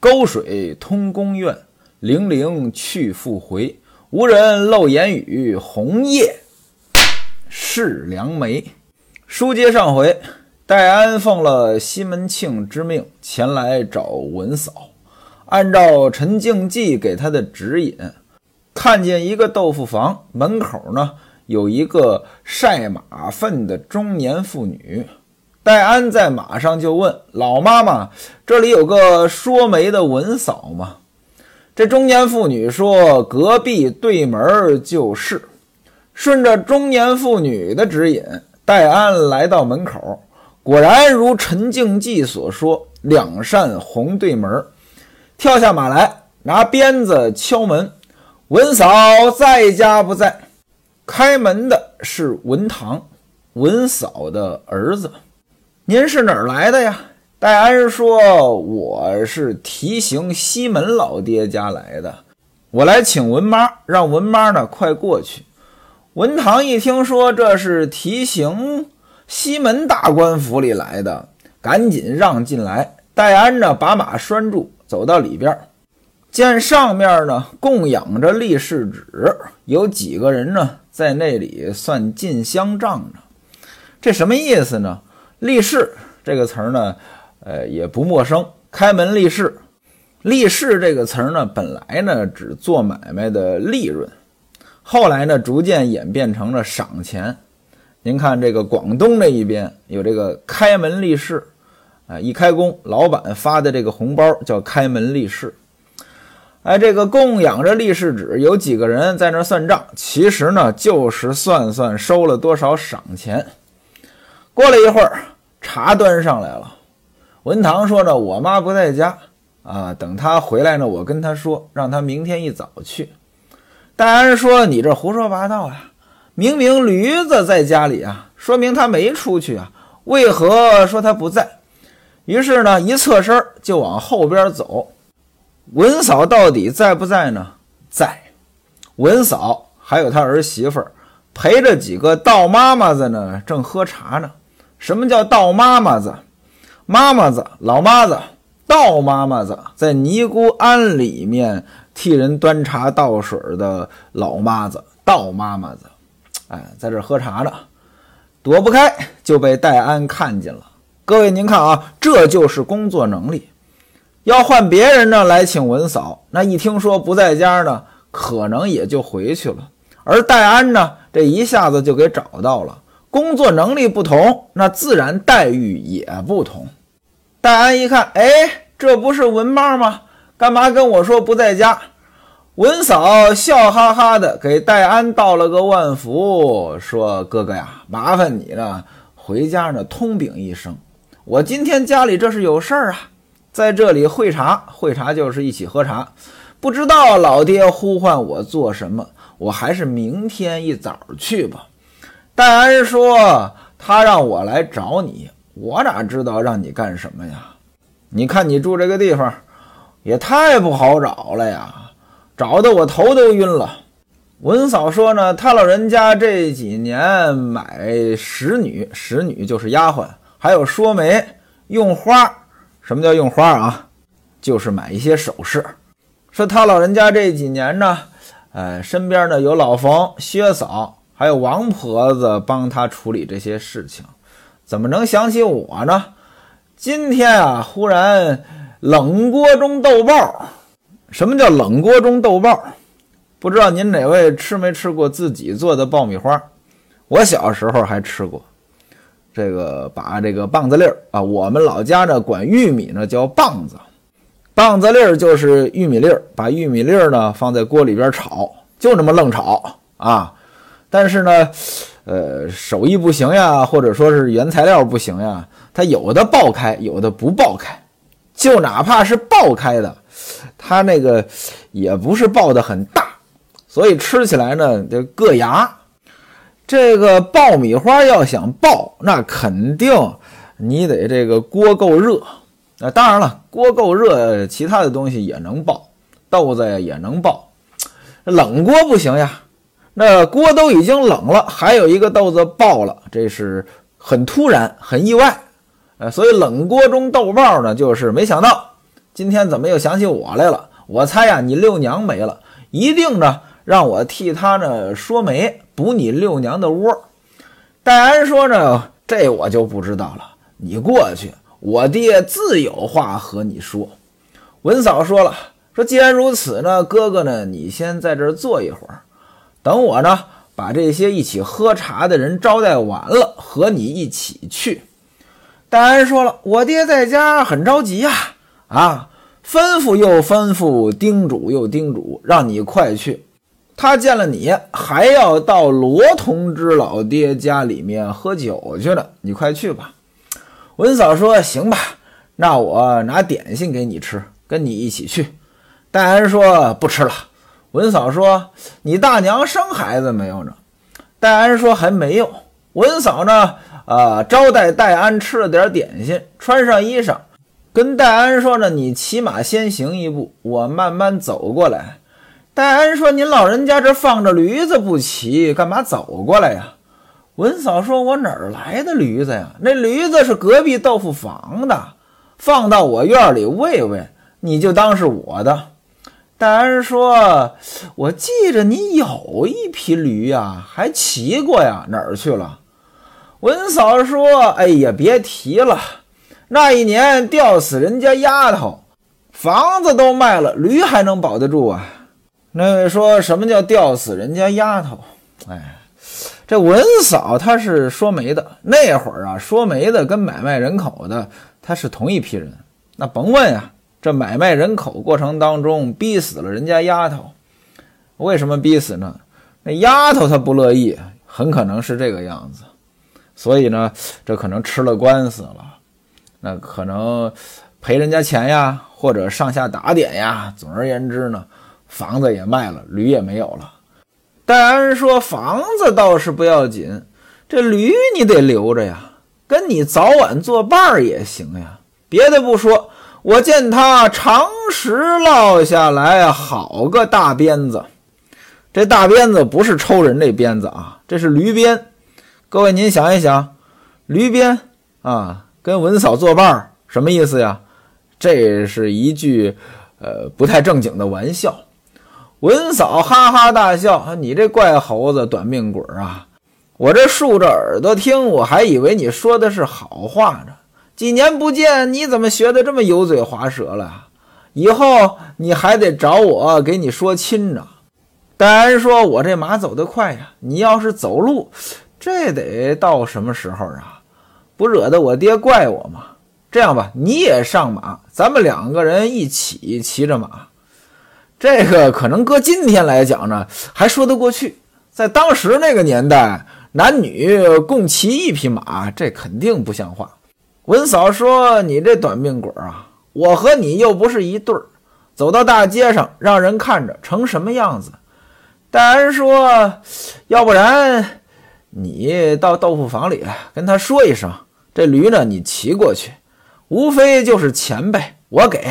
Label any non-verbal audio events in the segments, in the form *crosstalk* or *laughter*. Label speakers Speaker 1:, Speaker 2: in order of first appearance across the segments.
Speaker 1: 沟水通宫苑，泠泠去复回。无人漏言语，红叶是良媒。书接上回，戴安奉了西门庆之命前来找文嫂，按照陈静济给他的指引，看见一个豆腐房门口呢有一个晒马粪的中年妇女。戴安在马上就问老妈妈：“这里有个说媒的文嫂吗？”这中年妇女说：“隔壁对门就是。”顺着中年妇女的指引，戴安来到门口，果然如陈静济所说，两扇红对门。跳下马来，拿鞭子敲门：“文嫂在家不在？”开门的是文堂，文嫂的儿子。您是哪儿来的呀？戴安说：“我是提刑西门老爹家来的，我来请文妈，让文妈呢快过去。”文堂一听说这是提刑西门大官府里来的，赶紧让进来。戴安呢把马拴住，走到里边，见上面呢供养着立誓纸，有几个人呢在那里算进香账呢？这什么意思呢？立誓这个词儿呢，呃，也不陌生。开门立誓，立誓这个词儿呢，本来呢只做买卖的利润，后来呢逐渐演变成了赏钱。您看这个广东这一边有这个开门立誓，啊，一开工老板发的这个红包叫开门立誓。哎，这个供养着立誓纸，有几个人在那算账，其实呢就是算算收了多少赏钱。过了一会儿，茶端上来了。文堂说：“呢，我妈不在家啊，等她回来呢，我跟她说，让她明天一早去。”戴安说：“你这胡说八道呀！明明驴子在家里啊，说明他没出去啊，为何说他不在？”于是呢，一侧身就往后边走。文嫂到底在不在呢？在。文嫂还有她儿媳妇儿陪着几个道妈妈子呢，正喝茶呢。什么叫道妈妈子？妈妈子、老妈子、道妈妈子，在尼姑庵里面替人端茶倒水的老妈子、道妈妈子，哎，在这喝茶呢，躲不开就被戴安看见了。各位您看啊，这就是工作能力。要换别人呢来请文嫂，那一听说不在家呢，可能也就回去了。而戴安呢，这一下子就给找到了。工作能力不同，那自然待遇也不同。戴安一看，哎，这不是文妈吗？干嘛跟我说不在家？文嫂笑哈哈的给戴安道了个万福，说：“哥哥呀，麻烦你了，回家呢通禀一声，我今天家里这是有事儿啊，在这里会茶，会茶就是一起喝茶。不知道老爹呼唤我做什么，我还是明天一早去吧。”戴安说：“他让我来找你，我哪知道让你干什么呀？你看你住这个地方，也太不好找了呀，找的我头都晕了。”文嫂说：“呢，他老人家这几年买使女，使女就是丫鬟，还有说媒用花。什么叫用花啊？就是买一些首饰。说他老人家这几年呢，呃，身边呢有老冯、薛嫂。”还有王婆子帮他处理这些事情，怎么能想起我呢？今天啊，忽然冷锅中豆爆。什么叫冷锅中豆爆？不知道您哪位吃没吃过自己做的爆米花？我小时候还吃过。这个把这个棒子粒儿啊，我们老家呢管玉米呢叫棒子，棒子粒儿就是玉米粒儿，把玉米粒儿呢放在锅里边炒，就这么愣炒啊。但是呢，呃，手艺不行呀，或者说是原材料不行呀，它有的爆开，有的不爆开。就哪怕是爆开的，它那个也不是爆的很大，所以吃起来呢就硌牙。这个爆米花要想爆，那肯定你得这个锅够热。那，当然了，锅够热，其他的东西也能爆，豆子也能爆，冷锅不行呀。那锅都已经冷了，还有一个豆子爆了，这是很突然、很意外，呃，所以冷锅中豆爆呢，就是没想到今天怎么又想起我来了？我猜呀，你六娘没了，一定呢让我替他呢说媒，补你六娘的窝。戴安说呢，这我就不知道了，你过去，我爹自有话和你说。文嫂说了，说既然如此呢，哥哥呢，你先在这儿坐一会儿，等我呢把这些一起喝茶的人招待完了，和你一起去。戴安说了，我爹在家很着急呀，啊。吩咐又吩咐，叮嘱又叮嘱，让你快去。他见了你，还要到罗同志老爹家里面喝酒去了。你快去吧。文嫂说：“行吧，那我拿点心给你吃，跟你一起去。”戴安说：“不吃了。”文嫂说：“你大娘生孩子没有呢？”戴安说：“还没有。”文嫂呢？啊，招待戴安吃了点点心，穿上衣裳。跟戴安说呢，你骑马先行一步，我慢慢走过来。戴安说：“您老人家这放着驴子不骑，干嘛走过来呀？”文嫂说：“我哪儿来的驴子呀？那驴子是隔壁豆腐房的，放到我院里喂喂，你就当是我的。”大安说：“我记着你有一匹驴呀，还骑过呀，哪儿去了？”文嫂说：“哎呀，别提了。”那一年吊死人家丫头，房子都卖了，驴还能保得住啊？那位说什么叫吊死人家丫头？哎，这文嫂她是说媒的，那会儿啊，说媒的跟买卖人口的他是同一批人。那甭问呀，这买卖人口过程当中逼死了人家丫头，为什么逼死呢？那丫头她不乐意，很可能是这个样子。所以呢，这可能吃了官司了。那可能赔人家钱呀，或者上下打点呀。总而言之呢，房子也卖了，驴也没有了。戴安说：“房子倒是不要紧，这驴你得留着呀，跟你早晚作伴儿也行呀。别的不说，我见他长时落下来好个大鞭子。这大鞭子不是抽人这鞭子啊，这是驴鞭。各位您想一想，驴鞭啊。”跟文嫂作伴儿什么意思呀？这是一句呃不太正经的玩笑。文嫂哈哈大笑：“你这怪猴子，短命鬼啊！我这竖着耳朵听，我还以为你说的是好话呢。几年不见，你怎么学的这么油嘴滑舌了？以后你还得找我给你说亲呢。”戴安说：“我这马走得快呀，你要是走路，这得到什么时候啊？”不惹得我爹怪我吗？这样吧，你也上马，咱们两个人一起骑着马。这个可能搁今天来讲呢，还说得过去。在当时那个年代，男女共骑一匹马，这肯定不像话。文嫂说：“你这短命鬼啊，我和你又不是一对儿，走到大街上让人看着成什么样子？”戴安说：“要不然你到豆腐坊里跟他说一声。”这驴呢，你骑过去，无非就是钱呗，我给。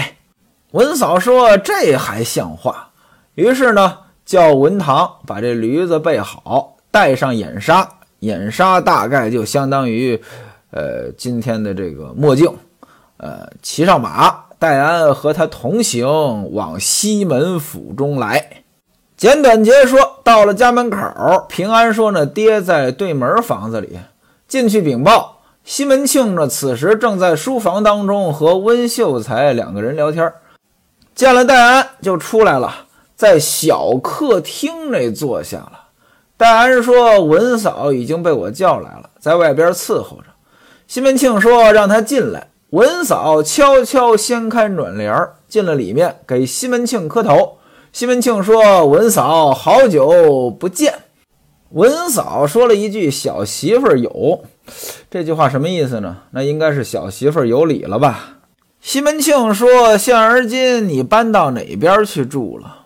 Speaker 1: 文嫂说这还像话。于是呢，叫文堂把这驴子备好，带上眼纱，眼纱大概就相当于，呃，今天的这个墨镜。呃，骑上马，戴安和他同行往西门府中来。简短截说，到了家门口，平安说呢，爹在对门房子里，进去禀报。西门庆呢，此时正在书房当中和温秀才两个人聊天，见了戴安就出来了，在小客厅内坐下了。戴安说：“文嫂已经被我叫来了，在外边伺候着。”西门庆说：“让他进来。”文嫂悄悄掀开暖帘儿，进了里面，给西门庆磕头。西门庆说：“文嫂，好久不见。”文嫂说了一句：“小媳妇有。”这句话什么意思呢？那应该是小媳妇有礼了吧？西门庆说：“现而今你搬到哪边去住了？”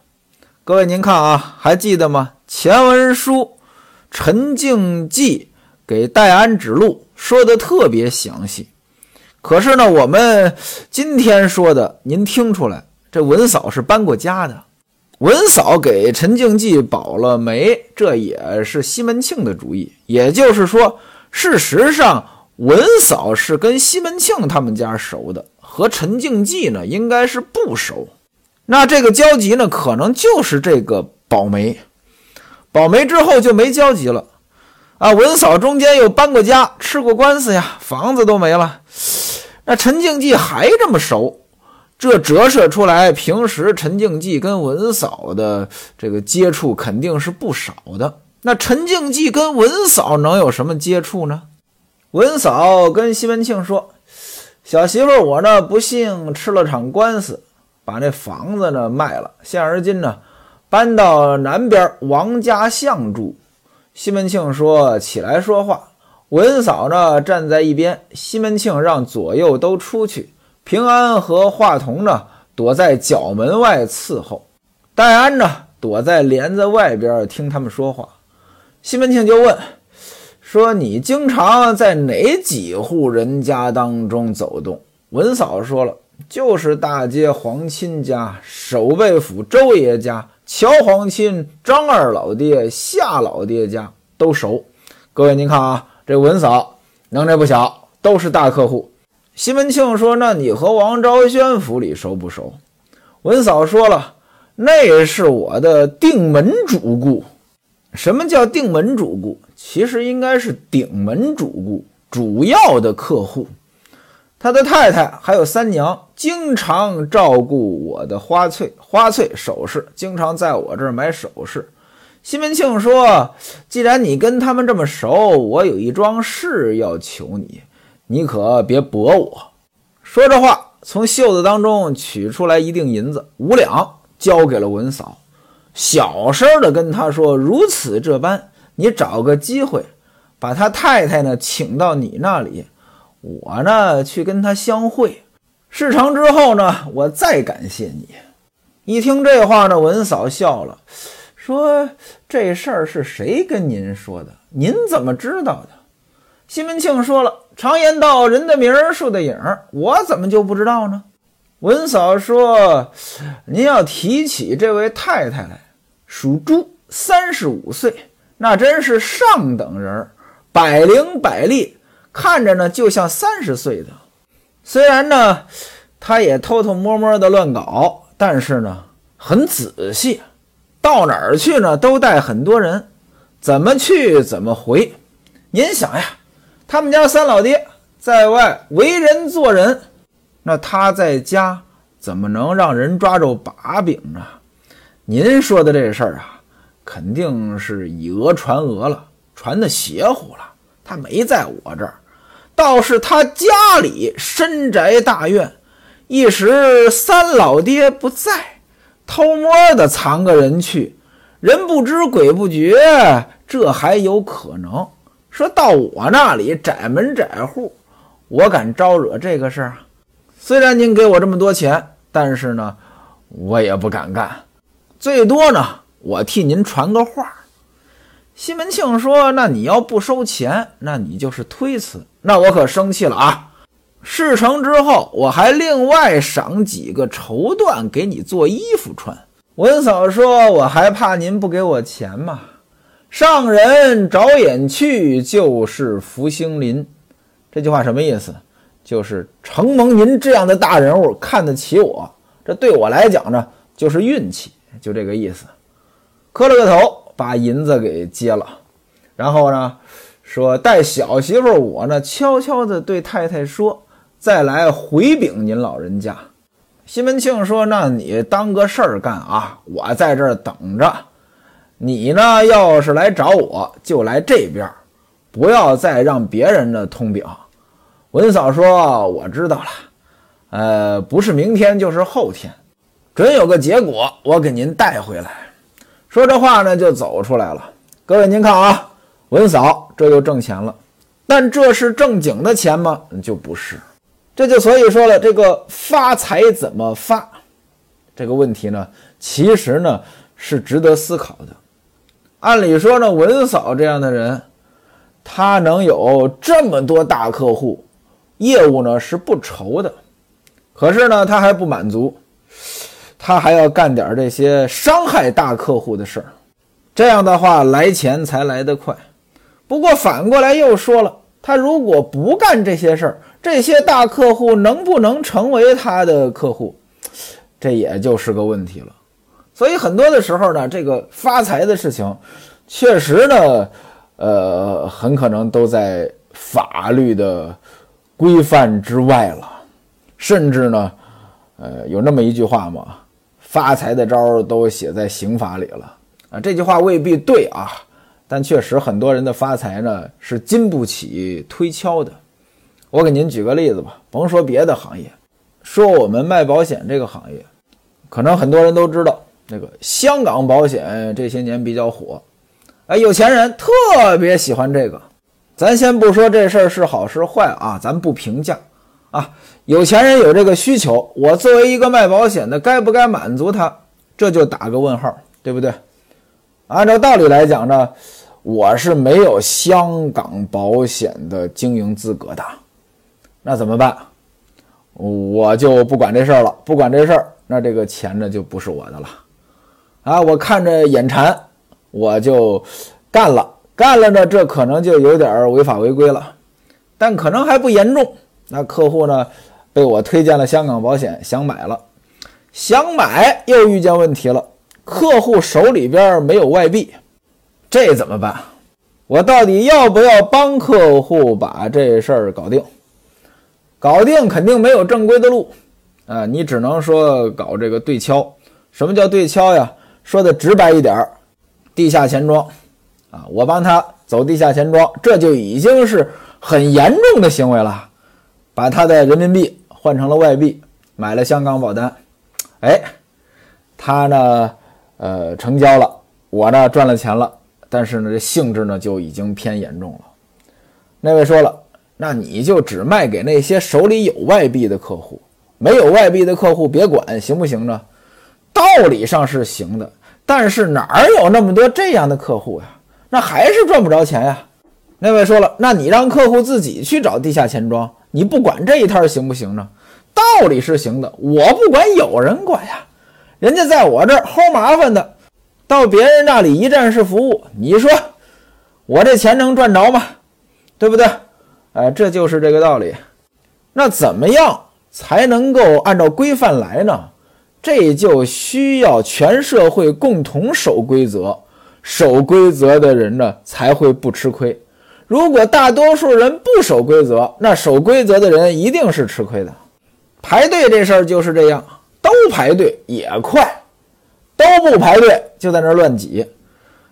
Speaker 1: 各位您看啊，还记得吗？前文书陈静济给戴安指路说的特别详细。可是呢，我们今天说的，您听出来，这文嫂是搬过家的。文嫂给陈静济保了媒，这也是西门庆的主意。也就是说。事实上，文嫂是跟西门庆他们家熟的，和陈静济呢应该是不熟。那这个交集呢，可能就是这个保媒。保媒之后就没交集了。啊，文嫂中间又搬过家，吃过官司呀，房子都没了。那陈静济还这么熟，这折射出来，平时陈静济跟文嫂的这个接触肯定是不少的。那陈静济跟文嫂能有什么接触呢？文嫂跟西门庆说：“小媳妇，我呢不幸吃了场官司，把那房子呢卖了，现而今呢搬到南边王家巷住。”西门庆说：“起来说话。”文嫂呢站在一边。西门庆让左右都出去。平安和华童呢躲在角门外伺候。戴安呢躲在帘子外边听他们说话。西门庆就问：“说你经常在哪几户人家当中走动？”文嫂说了：“就是大街皇亲家、守备府周爷家。”乔皇亲、张二老爹、夏老爹家都熟。各位，您看啊，这文嫂能耐不小，都是大客户。西门庆说：“那你和王昭轩府里熟不熟？”文嫂说了：“那是我的定门主顾。什么叫定门主顾？其实应该是顶门主顾，主要的客户。”他的太太还有三娘，经常照顾我的花翠、花翠首饰，经常在我这儿买首饰。西门庆说：“既然你跟他们这么熟，我有一桩事要求你，你可别驳我。”说着话，从袖子当中取出来一锭银子，五两，交给了文嫂，小声的跟他说：“如此这般，你找个机会，把他太太呢请到你那里。”我呢，去跟他相会，事成之后呢，我再感谢你。一听这话呢，文嫂笑了，说：“这事儿是谁跟您说的？您怎么知道的？”西门庆说了：“常言道，人的名儿，树的影儿，我怎么就不知道呢？”文嫂说：“您要提起这位太太来，属猪，三十五岁，那真是上等人儿，百灵百利。”看着呢，就像三十岁的。虽然呢，他也偷偷摸摸的乱搞，但是呢，很仔细。到哪儿去呢，都带很多人，怎么去怎么回。您想呀，他们家三老爹在外为人做人，那他在家怎么能让人抓住把柄呢？您说的这事儿啊，肯定是以讹传讹了，传的邪乎了。他没在我这儿。倒是他家里深宅大院，一时三老爹不在，偷摸的藏个人去，人不知鬼不觉，这还有可能。说到我那里窄门窄户，我敢招惹这个事儿？虽然您给我这么多钱，但是呢，我也不敢干。最多呢，我替您传个话。西门庆说：“那你要不收钱，那你就是推辞。那我可生气了啊！事成之后，我还另外赏几个绸缎给你做衣服穿。”文嫂说：“我还怕您不给我钱吗？上人找眼去，就是福星临。这句话什么意思？就是承蒙您这样的大人物看得起我，这对我来讲呢，就是运气，就这个意思。”磕了个头。把银子给接了，然后呢，说带小媳妇我呢，悄悄地对太太说，再来回禀您老人家。西门庆说：“那你当个事儿干啊，我在这儿等着。你呢，要是来找我，就来这边，不要再让别人呢通禀。”文嫂说：“我知道了，呃，不是明天就是后天，准有个结果，我给您带回来。”说这话呢，就走出来了。各位，您看啊，文嫂这又挣钱了，但这是正经的钱吗？就不是。这就所以说了，这个发财怎么发，这个问题呢，其实呢是值得思考的。按理说呢，文嫂这样的人，他能有这么多大客户，业务呢是不愁的。可是呢，他还不满足。他还要干点这些伤害大客户的事儿，这样的话来钱才来得快。不过反过来又说了，他如果不干这些事儿，这些大客户能不能成为他的客户，这也就是个问题了。所以很多的时候呢，这个发财的事情，确实呢，呃，很可能都在法律的规范之外了，甚至呢，呃，有那么一句话嘛，发财的招儿都写在刑法里了啊。这句话未必对啊。但确实，很多人的发财呢是经不起推敲的。我给您举个例子吧，甭说别的行业，说我们卖保险这个行业，可能很多人都知道，那个香港保险这些年比较火，哎，有钱人特别喜欢这个。咱先不说这事儿是好是坏啊，咱不评价啊。有钱人有这个需求，我作为一个卖保险的，该不该满足他？这就打个问号，对不对？按照道理来讲呢。我是没有香港保险的经营资格的，那怎么办？我就不管这事儿了，不管这事儿，那这个钱呢就不是我的了。啊，我看着眼馋，我就干了，干了呢，这可能就有点违法违规了，但可能还不严重。那客户呢，被我推荐了香港保险，想买了，想买又遇见问题了，客户手里边没有外币。这怎么办？我到底要不要帮客户把这事儿搞定？搞定肯定没有正规的路啊！你只能说搞这个对敲。什么叫对敲呀？说的直白一点儿，地下钱庄啊！我帮他走地下钱庄，这就已经是很严重的行为了。把他的人民币换成了外币，买了香港保单，哎，他呢，呃，成交了，我呢赚了钱了。但是呢，这性质呢就已经偏严重了。那位说了，那你就只卖给那些手里有外币的客户，没有外币的客户别管，行不行呢？道理上是行的，但是哪有那么多这样的客户呀？那还是赚不着钱呀。那位说了，那你让客户自己去找地下钱庄，你不管这一摊行不行呢？道理是行的，我不管，有人管呀。人家在我这儿齁麻烦的。到别人那里一站式服务，你说我这钱能赚着吗？对不对？哎，这就是这个道理。那怎么样才能够按照规范来呢？这就需要全社会共同守规则，守规则的人呢才会不吃亏。如果大多数人不守规则，那守规则的人一定是吃亏的。排队这事儿就是这样，都排队也快。都不排队，就在那乱挤。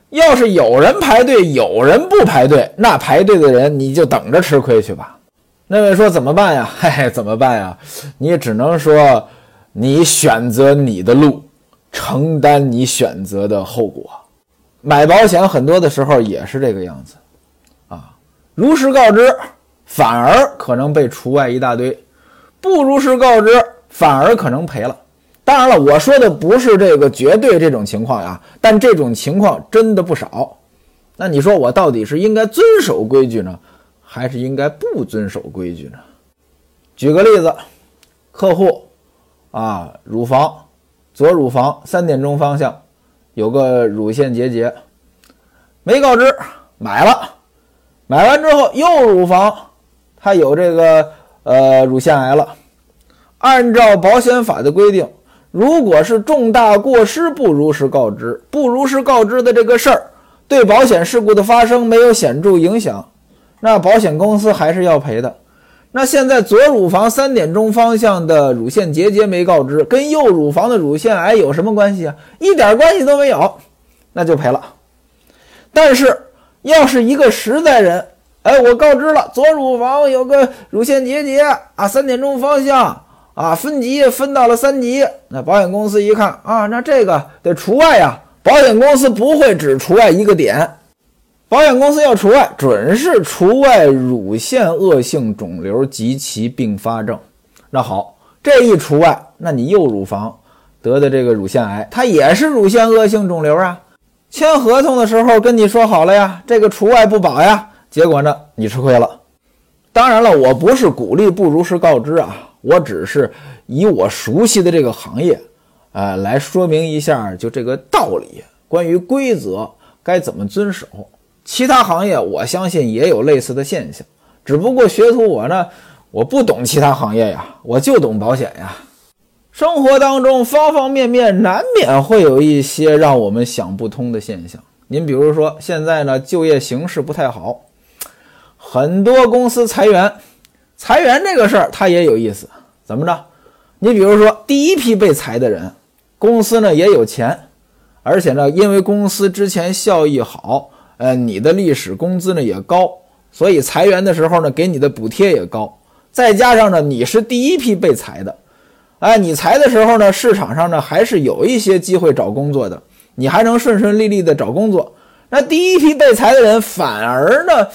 Speaker 1: 要是有人排队，有人不排队，那排队的人你就等着吃亏去吧。那位说怎么办呀？嘿 *laughs* 嘿，怎么办呀？你只能说，你选择你的路，承担你选择的后果。买保险很多的时候也是这个样子，如实告知，反而可能被除外一大堆；不如实告知，反而可能赔了。当然了，我说的不是这个绝对这种情况呀，但这种情况真的不少。那你说我到底是应该遵守规矩呢，还是应该不遵守规矩呢？举个例子，客户啊，乳房左乳房三点钟方向有个乳腺结节，没告知买了，买完之后右乳房他有这个呃乳腺癌了，按照保险法的规定。如果是重大过失不如实告知，不如实告知的这个事儿对保险事故的发生没有显著影响，那保险公司还是要赔的。那现在左乳房三点钟方向的乳腺结节没告知，跟右乳房的乳腺癌有什么关系啊？一点关系都没有，那就赔了。但是要是一个实在人，哎，我告知了左乳房有个乳腺结节啊，三点钟方向。啊，分级分到了三级，那保险公司一看啊，那这个得除外呀。保险公司不会只除外一个点，保险公司要除外，准是除外乳腺恶性肿瘤及其并发症。那好，这一除外，那你右乳房得的这个乳腺癌，它也是乳腺恶性肿瘤啊。签合同的时候跟你说好了呀，这个除外不保呀。结果呢，你吃亏了。当然了，我不是鼓励不如实告知啊。我只是以我熟悉的这个行业，呃，来说明一下，就这个道理，关于规则该怎么遵守。其他行业我相信也有类似的现象，只不过学徒我呢，我不懂其他行业呀，我就懂保险呀。生活当中方方面面难免会有一些让我们想不通的现象。您比如说，现在呢就业形势不太好，很多公司裁员。裁员这个事儿它也有意思，怎么着？你比如说第一批被裁的人，公司呢也有钱，而且呢因为公司之前效益好，呃你的历史工资呢也高，所以裁员的时候呢给你的补贴也高。再加上呢你是第一批被裁的。哎，你裁的时候呢，市场上呢还是有一些机会找工作的，你还能顺顺利利的找工作。那第一批被裁的人反而呢，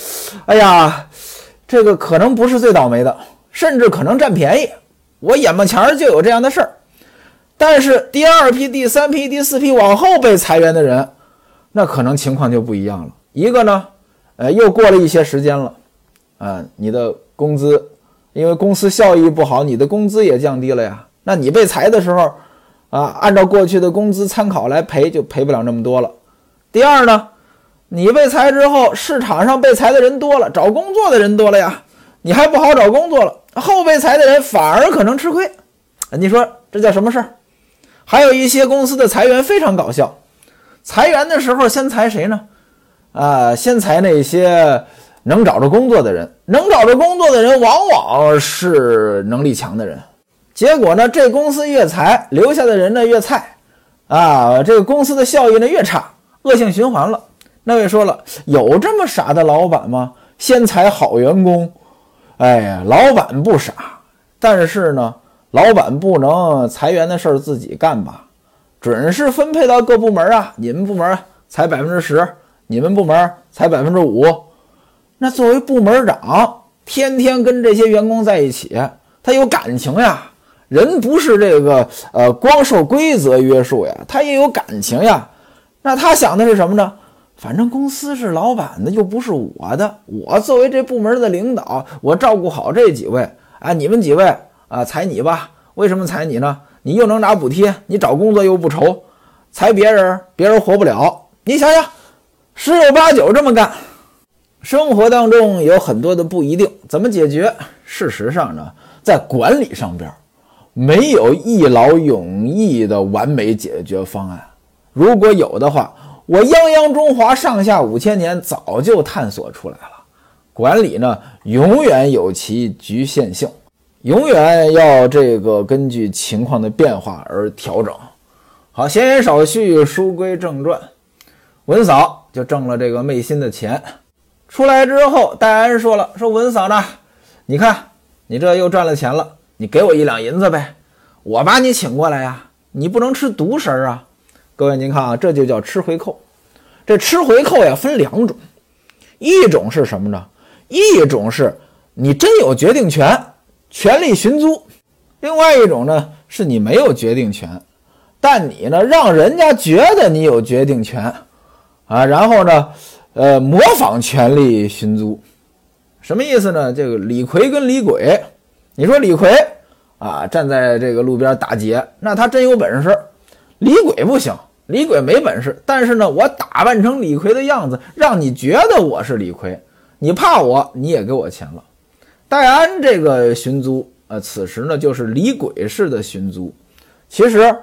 Speaker 1: 哎呀，这个可能不是最倒霉的，甚至可能占便宜。我眼巴前就有这样的事儿。但是第二批、第三批、第四批往后被裁员的人，那可能情况就不一样了。一个呢，呃，又过了一些时间了，啊，你的工资因为公司效益不好，你的工资也降低了呀。那你被裁的时候，啊，按照过去的工资参考来赔，就赔不了那么多了。第二呢，你被裁之后，市场上被裁的人多了，找工作的人多了呀，你还不好找工作了，后被裁的人反而可能吃亏。你说这叫什么事儿？还有一些公司的裁员非常搞笑，裁员的时候先裁谁呢？啊，先裁那些能找着工作的人，能找着工作的人往往是能力强的人。结果呢，这公司越裁，留下的人呢越菜，啊，这个公司的效益呢越差，恶性循环了。那位说了，有这么傻的老板吗？先裁好员工？哎呀，老板不傻，但是呢，老板不能裁员的事儿自己干吧？准是分配到各部门啊，你们部门裁百分之十，你们部门裁百分之五。那作为部门长，天天跟这些员工在一起，他有感情呀。人不是这个呃光受规则约束呀，他也有感情呀。那他想的是什么呢？反正公司是老板的，又不是我的。我作为这部门的领导，我照顾好这几位啊。你们几位啊，裁你吧。为什么裁你呢？你又能拿补贴，你找工作又不愁。裁别人，别人活不了。你想想，十有八九这么干。生活当中有很多的不一定，怎么解决？事实上呢，在管理上边。没有一劳永逸的完美解决方案。如果有的话，我泱泱中华上下五千年早就探索出来了。管理呢，永远有其局限性，永远要这个根据情况的变化而调整。好，闲言少叙，书归正传。文嫂就挣了这个昧心的钱，出来之后，戴安说了：“说文嫂呢，你看你这又赚了钱了。”你给我一两银子呗，我把你请过来呀，你不能吃独食啊！各位您看啊，这就叫吃回扣。这吃回扣呀，分两种，一种是什么呢？一种是你真有决定权，权力寻租；另外一种呢，是你没有决定权，但你呢让人家觉得你有决定权啊，然后呢，呃，模仿权力寻租，什么意思呢？这个李逵跟李鬼。你说李逵啊，站在这个路边打劫，那他真有本事。李鬼不行，李鬼没本事。但是呢，我打扮成李逵的样子，让你觉得我是李逵，你怕我，你也给我钱了。戴安这个寻租，呃，此时呢就是李鬼式的寻租。其实，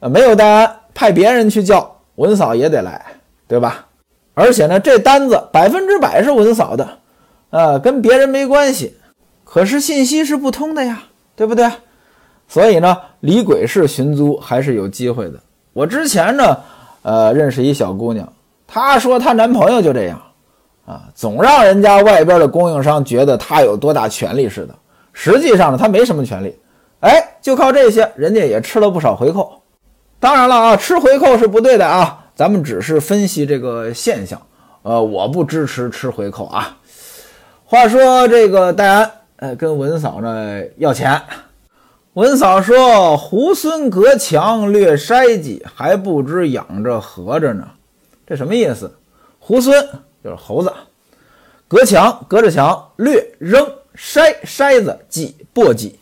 Speaker 1: 呃，没有戴安，派别人去叫文嫂也得来，对吧？而且呢，这单子百分之百是文嫂的，呃，跟别人没关系。可是信息是不通的呀，对不对？所以呢，李鬼式寻租还是有机会的。我之前呢，呃，认识一小姑娘，她说她男朋友就这样，啊，总让人家外边的供应商觉得他有多大权力似的。实际上呢，他没什么权利。哎，就靠这些，人家也吃了不少回扣。当然了啊，吃回扣是不对的啊，咱们只是分析这个现象。呃，我不支持吃回扣啊。话说这个戴安。哎，跟文嫂呢要钱。文嫂说：“猢狲隔墙略筛迹，还不知养着合着呢。”这什么意思？猢狲就是猴子，隔墙隔着墙，略扔筛筛子记簸箕。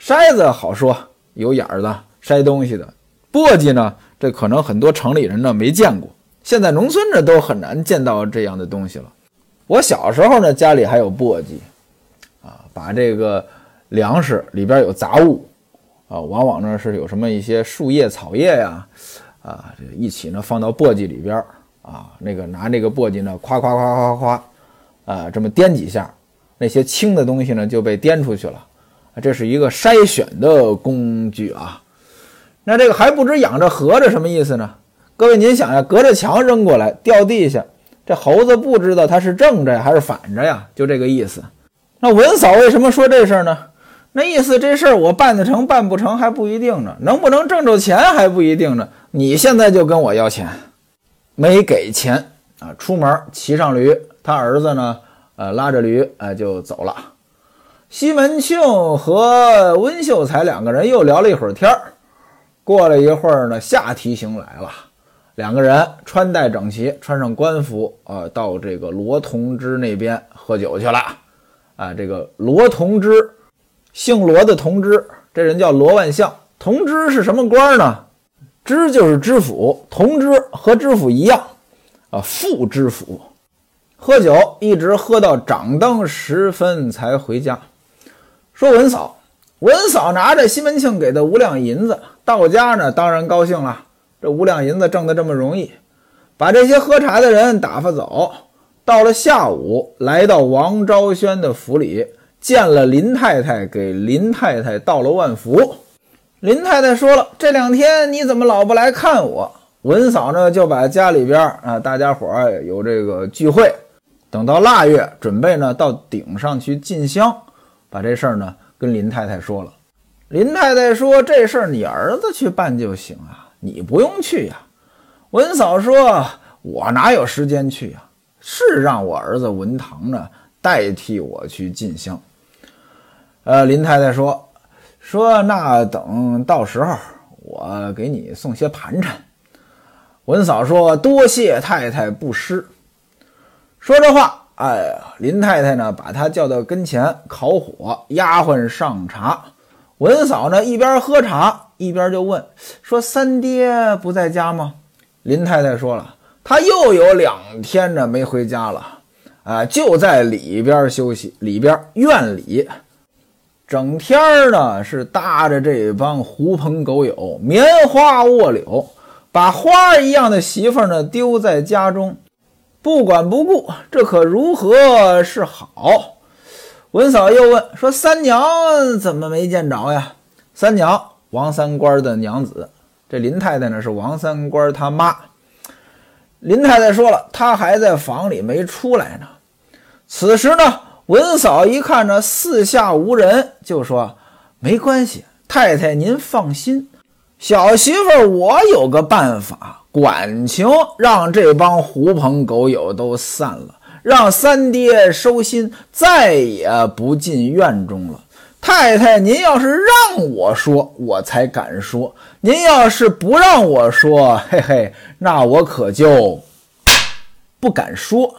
Speaker 1: 筛子好说，有眼儿的筛东西的。簸箕呢，这可能很多城里人呢没见过。现在农村这都很难见到这样的东西了。我小时候呢，家里还有簸箕，把这个粮食里边有杂物，啊，往往呢是有什么一些树叶、草叶呀，啊，这一起呢放到簸箕里边，啊，那个拿这个簸箕呢，夸夸夸夸夸，啊，这么颠几下，那些轻的东西呢就被颠出去了，这是一个筛选的工具啊。那这个还不知仰着合着什么意思呢？各位您想呀，隔着墙扔过来掉地下。这猴子不知道它是正着呀还是反着呀，就这个意思。那文嫂为什么说这事儿呢？那意思这事儿我办得成办不成还不一定呢，能不能挣着钱还不一定呢。你现在就跟我要钱，没给钱啊！出门骑上驴，他儿子呢，呃，拉着驴，哎，就走了。西门庆和温秀才两个人又聊了一会儿天儿。过了一会儿呢，夏提刑来了。两个人穿戴整齐，穿上官服，啊，到这个罗同之那边喝酒去了。啊，这个罗同知，姓罗的同知，这人叫罗万象。同知是什么官呢？知就是知府，同知和知府一样，啊，副知府。喝酒一直喝到掌灯时分才回家。说文嫂，文嫂拿着西门庆给的五两银子到家呢，当然高兴了。这五两银子挣得这么容易，把这些喝茶的人打发走。到了下午，来到王昭轩的府里，见了林太太，给林太太道了万福。林太太说了：“这两天你怎么老不来看我？”文嫂呢就把家里边啊，大家伙有这个聚会，等到腊月，准备呢到顶上去进香，把这事儿呢跟林太太说了。林太太说：“这事儿你儿子去办就行啊。”你不用去呀，文嫂说：“我哪有时间去呀？是让我儿子文堂呢代替我去进香。”呃，林太太说：“说那等到时候我给你送些盘缠。”文嫂说：“多谢太太不施。”说这话，哎呀，林太太呢把他叫到跟前烤火，丫鬟上茶。文嫂呢一边喝茶。一边就问说：“三爹不在家吗？”林太太说了：“他又有两天呢没回家了，啊，就在里边休息，里边院里，整天呢是搭着这帮狐朋狗友，棉花卧柳，把花一样的媳妇呢丢在家中，不管不顾，这可如何是好？”文嫂又问说：“三娘怎么没见着呀？”三娘。王三官的娘子，这林太太呢是王三官他妈。林太太说了，她还在房里没出来呢。此时呢，文嫂一看呢四下无人，就说：“没关系，太太您放心，小媳妇我有个办法，管情让这帮狐朋狗友都散了，让三爹收心，再也不进院中了。”太太，您要是让我说，我才敢说；您要是不让我说，嘿嘿，那我可就不敢说。